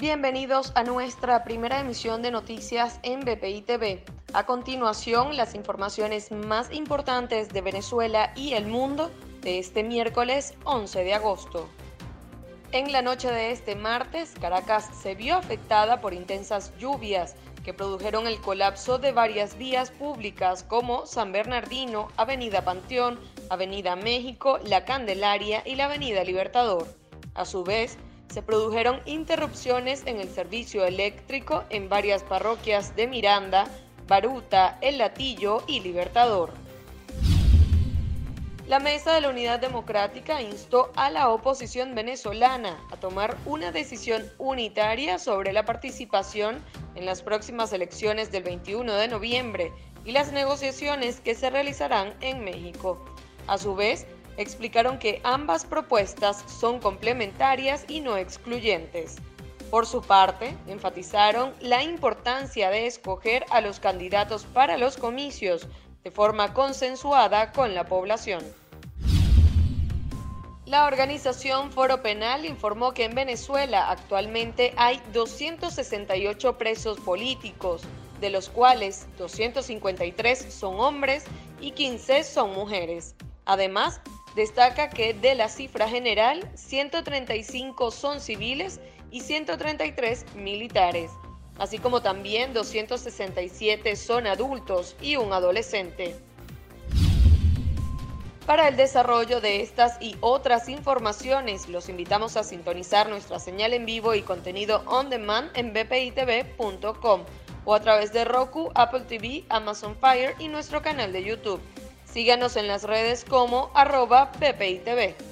Bienvenidos a nuestra primera emisión de noticias en BPI TV. A continuación, las informaciones más importantes de Venezuela y el mundo de este miércoles 11 de agosto. En la noche de este martes, Caracas se vio afectada por intensas lluvias que produjeron el colapso de varias vías públicas como San Bernardino, Avenida Panteón, Avenida México, La Candelaria y la Avenida Libertador. A su vez, se produjeron interrupciones en el servicio eléctrico en varias parroquias de Miranda, Baruta, El Latillo y Libertador. La Mesa de la Unidad Democrática instó a la oposición venezolana a tomar una decisión unitaria sobre la participación en las próximas elecciones del 21 de noviembre y las negociaciones que se realizarán en México. A su vez, explicaron que ambas propuestas son complementarias y no excluyentes. Por su parte, enfatizaron la importancia de escoger a los candidatos para los comicios de forma consensuada con la población. La organización Foro Penal informó que en Venezuela actualmente hay 268 presos políticos, de los cuales 253 son hombres y 15 son mujeres. Además, Destaca que de la cifra general, 135 son civiles y 133 militares, así como también 267 son adultos y un adolescente. Para el desarrollo de estas y otras informaciones, los invitamos a sintonizar nuestra señal en vivo y contenido on demand en bpitv.com o a través de Roku, Apple TV, Amazon Fire y nuestro canal de YouTube. Síganos en las redes como arroba PPITV.